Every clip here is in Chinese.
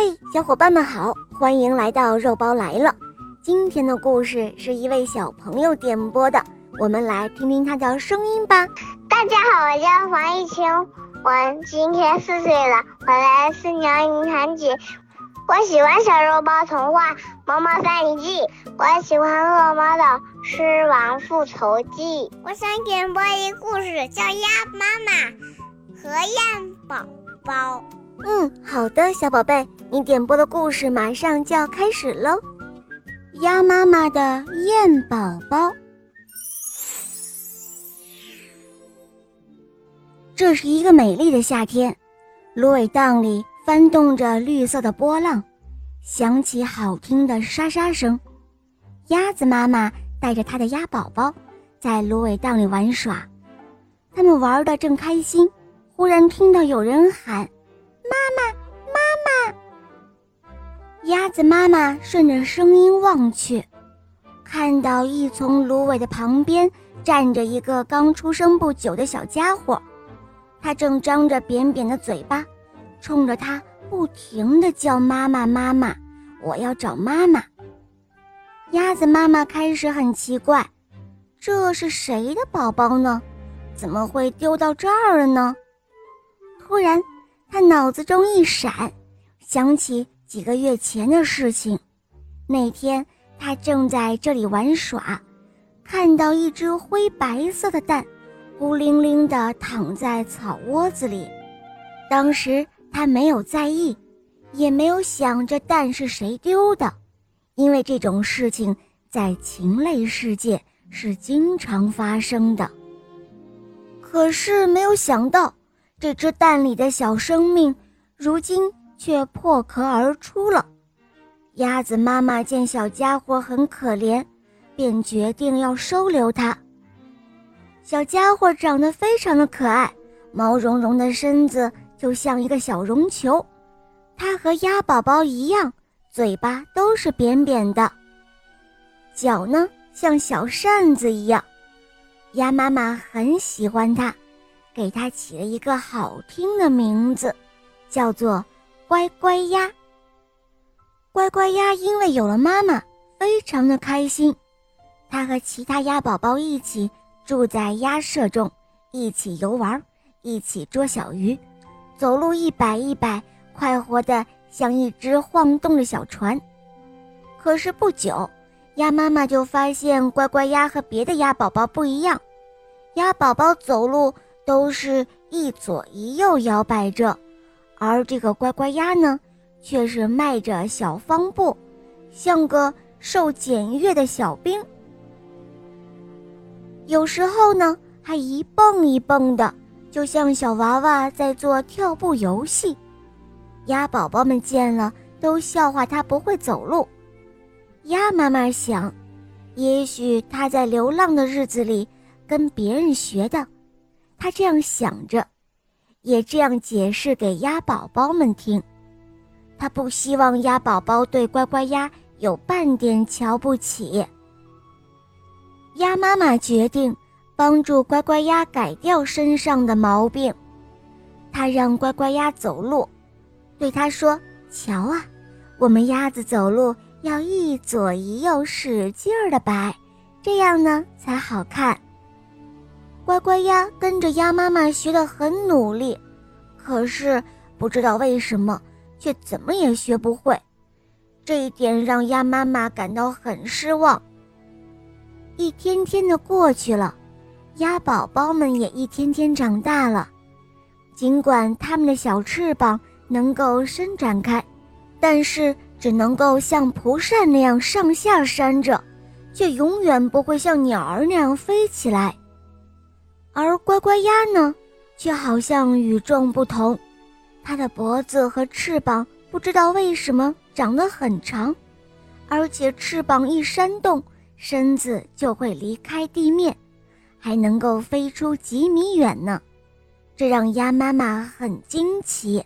嘿，小伙伴们好，欢迎来到肉包来了。今天的故事是一位小朋友点播的，我们来听听他的声音吧。大家好，我叫黄一晴，我今天四岁了，我来自辽宁唐集。我喜欢小肉包童话《毛毛三里记》，我喜欢恶魔的《狮王复仇记》。我想点播一个故事，叫《鸭妈妈和燕宝宝》。嗯，好的，小宝贝，你点播的故事马上就要开始喽。鸭妈妈的燕宝宝，这是一个美丽的夏天，芦苇荡里翻动着绿色的波浪，响起好听的沙沙声。鸭子妈妈带着它的鸭宝宝在芦苇荡里玩耍，他们玩的正开心，忽然听到有人喊。鸭子妈妈顺着声音望去，看到一丛芦苇的旁边站着一个刚出生不久的小家伙，他正张着扁扁的嘴巴，冲着它不停地叫妈妈妈妈，我要找妈妈。鸭子妈妈开始很奇怪，这是谁的宝宝呢？怎么会丢到这儿了呢？突然。他脑子中一闪，想起几个月前的事情。那天他正在这里玩耍，看到一只灰白色的蛋，孤零零地躺在草窝子里。当时他没有在意，也没有想这蛋是谁丢的，因为这种事情在禽类世界是经常发生的。可是没有想到。这只蛋里的小生命，如今却破壳而出了。鸭子妈妈见小家伙很可怜，便决定要收留它。小家伙长得非常的可爱，毛茸茸的身子就像一个小绒球。它和鸭宝宝一样，嘴巴都是扁扁的，脚呢像小扇子一样。鸭妈妈很喜欢它。给它起了一个好听的名字，叫做“乖乖鸭”。乖乖鸭因为有了妈妈，非常的开心。它和其他鸭宝宝一起住在鸭舍中，一起游玩，一起捉小鱼，走路一摆一摆，快活的像一只晃动的小船。可是不久，鸭妈妈就发现乖乖鸭和别的鸭宝宝不一样，鸭宝宝走路。都是一左一右摇摆着，而这个乖乖鸭呢，却是迈着小方步，像个受检阅的小兵。有时候呢，还一蹦一蹦的，就像小娃娃在做跳步游戏。鸭宝宝们见了，都笑话它不会走路。鸭妈妈想，也许它在流浪的日子里跟别人学的。他这样想着，也这样解释给鸭宝宝们听。他不希望鸭宝宝对乖乖鸭有半点瞧不起。鸭妈妈决定帮助乖乖鸭改掉身上的毛病。他让乖乖鸭走路，对他说：“瞧啊，我们鸭子走路要一左一右，使劲儿的摆，这样呢才好看。”乖乖鸭跟着鸭妈妈学得很努力，可是不知道为什么，却怎么也学不会。这一点让鸭妈妈感到很失望。一天天的过去了，鸭宝宝们也一天天长大了。尽管它们的小翅膀能够伸展开，但是只能够像蒲扇那样上下扇着，却永远不会像鸟儿那样飞起来。而乖乖鸭呢，却好像与众不同，它的脖子和翅膀不知道为什么长得很长，而且翅膀一扇动，身子就会离开地面，还能够飞出几米远呢，这让鸭妈妈很惊奇。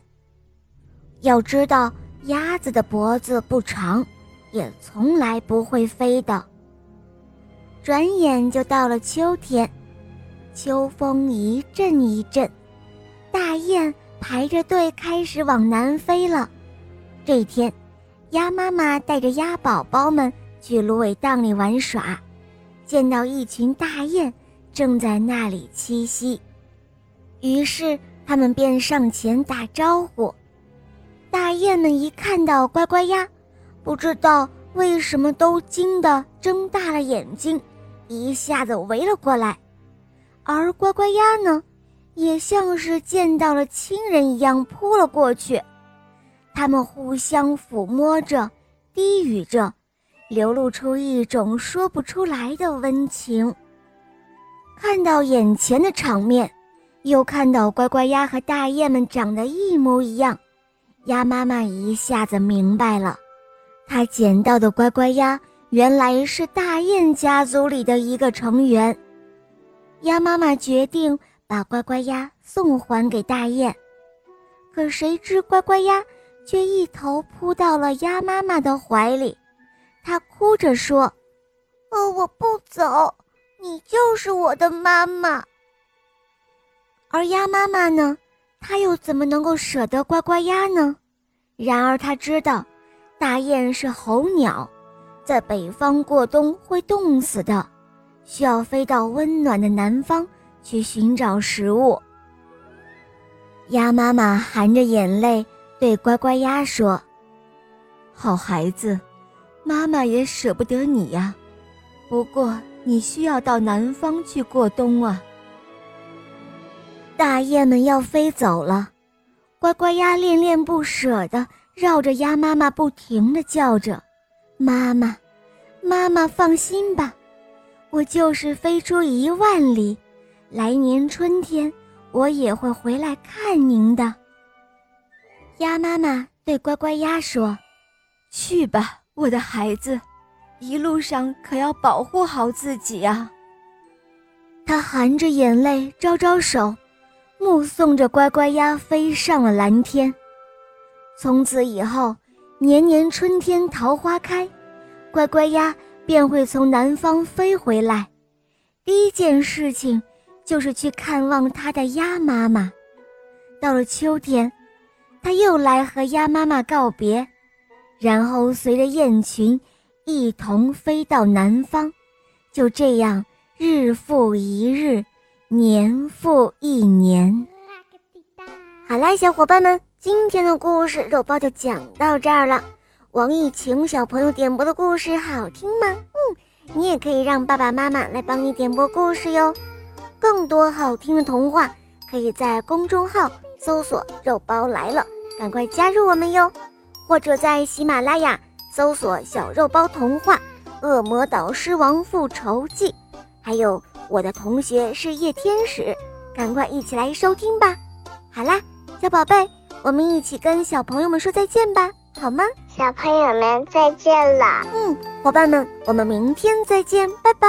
要知道，鸭子的脖子不长，也从来不会飞的。转眼就到了秋天。秋风一阵一阵，大雁排着队开始往南飞了。这天，鸭妈妈带着鸭宝宝们去芦苇荡里玩耍，见到一群大雁正在那里栖息，于是他们便上前打招呼。大雁们一看到乖乖鸭，不知道为什么都惊得睁大了眼睛，一下子围了过来。而乖乖鸭呢，也像是见到了亲人一样扑了过去。他们互相抚摸着，低语着，流露出一种说不出来的温情。看到眼前的场面，又看到乖乖鸭和大雁们长得一模一样，鸭妈妈一下子明白了，她捡到的乖乖鸭原来是大雁家族里的一个成员。鸭妈妈决定把乖乖鸭送还给大雁，可谁知乖乖鸭却一头扑到了鸭妈妈的怀里，它哭着说：“哦，我不走，你就是我的妈妈。”而鸭妈妈呢，它又怎么能够舍得乖乖鸭呢？然而它知道，大雁是候鸟，在北方过冬会冻死的。需要飞到温暖的南方去寻找食物。鸭妈妈含着眼泪对乖乖鸭说：“好孩子，妈妈也舍不得你呀。不过你需要到南方去过冬啊。”大雁们要飞走了，乖乖鸭恋恋不舍地绕着鸭妈妈不停地叫着：“妈妈，妈妈，放心吧。”我就是飞出一万里，来年春天我也会回来看您的。鸭妈妈对乖乖鸭说：“去吧，我的孩子，一路上可要保护好自己啊。”他含着眼泪招招手，目送着乖乖鸭飞上了蓝天。从此以后，年年春天桃花开，乖乖鸭。便会从南方飞回来，第一件事情就是去看望他的鸭妈妈。到了秋天，他又来和鸭妈妈告别，然后随着雁群一同飞到南方。就这样，日复一日，年复一年。好啦，小伙伴们，今天的故事肉包就讲到这儿了。王艺晴小朋友点播的故事好听吗？嗯，你也可以让爸爸妈妈来帮你点播故事哟。更多好听的童话，可以在公众号搜索“肉包来了”，赶快加入我们哟。或者在喜马拉雅搜索“小肉包童话”《恶魔导师王复仇记》，还有我的同学是夜天使，赶快一起来收听吧。好啦，小宝贝，我们一起跟小朋友们说再见吧。好吗，小朋友们再见了。嗯，伙伴们，我们明天再见，拜拜。